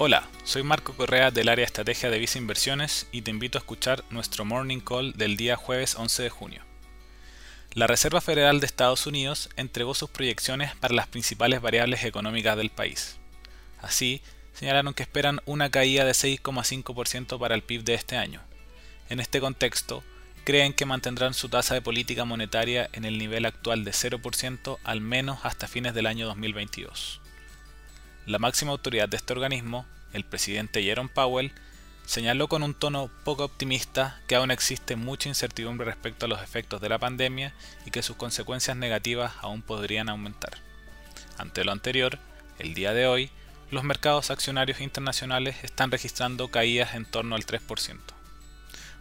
Hola, soy Marco Correa del área Estrategia de Visa Inversiones y te invito a escuchar nuestro Morning Call del día jueves 11 de junio. La Reserva Federal de Estados Unidos entregó sus proyecciones para las principales variables económicas del país. Así, señalaron que esperan una caída de 6,5% para el PIB de este año. En este contexto, creen que mantendrán su tasa de política monetaria en el nivel actual de 0% al menos hasta fines del año 2022. La máxima autoridad de este organismo, el presidente Jerome Powell, señaló con un tono poco optimista que aún existe mucha incertidumbre respecto a los efectos de la pandemia y que sus consecuencias negativas aún podrían aumentar. Ante lo anterior, el día de hoy, los mercados accionarios internacionales están registrando caídas en torno al 3%.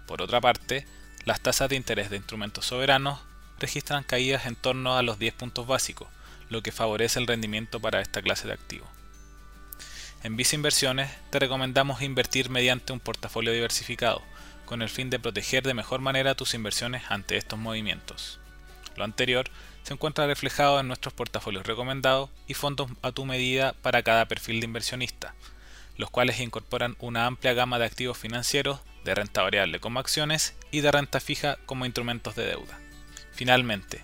Por otra parte, las tasas de interés de instrumentos soberanos registran caídas en torno a los 10 puntos básicos, lo que favorece el rendimiento para esta clase de activos. En Visa Inversiones te recomendamos invertir mediante un portafolio diversificado, con el fin de proteger de mejor manera tus inversiones ante estos movimientos. Lo anterior se encuentra reflejado en nuestros portafolios recomendados y fondos a tu medida para cada perfil de inversionista, los cuales incorporan una amplia gama de activos financieros, de renta variable como acciones y de renta fija como instrumentos de deuda. Finalmente,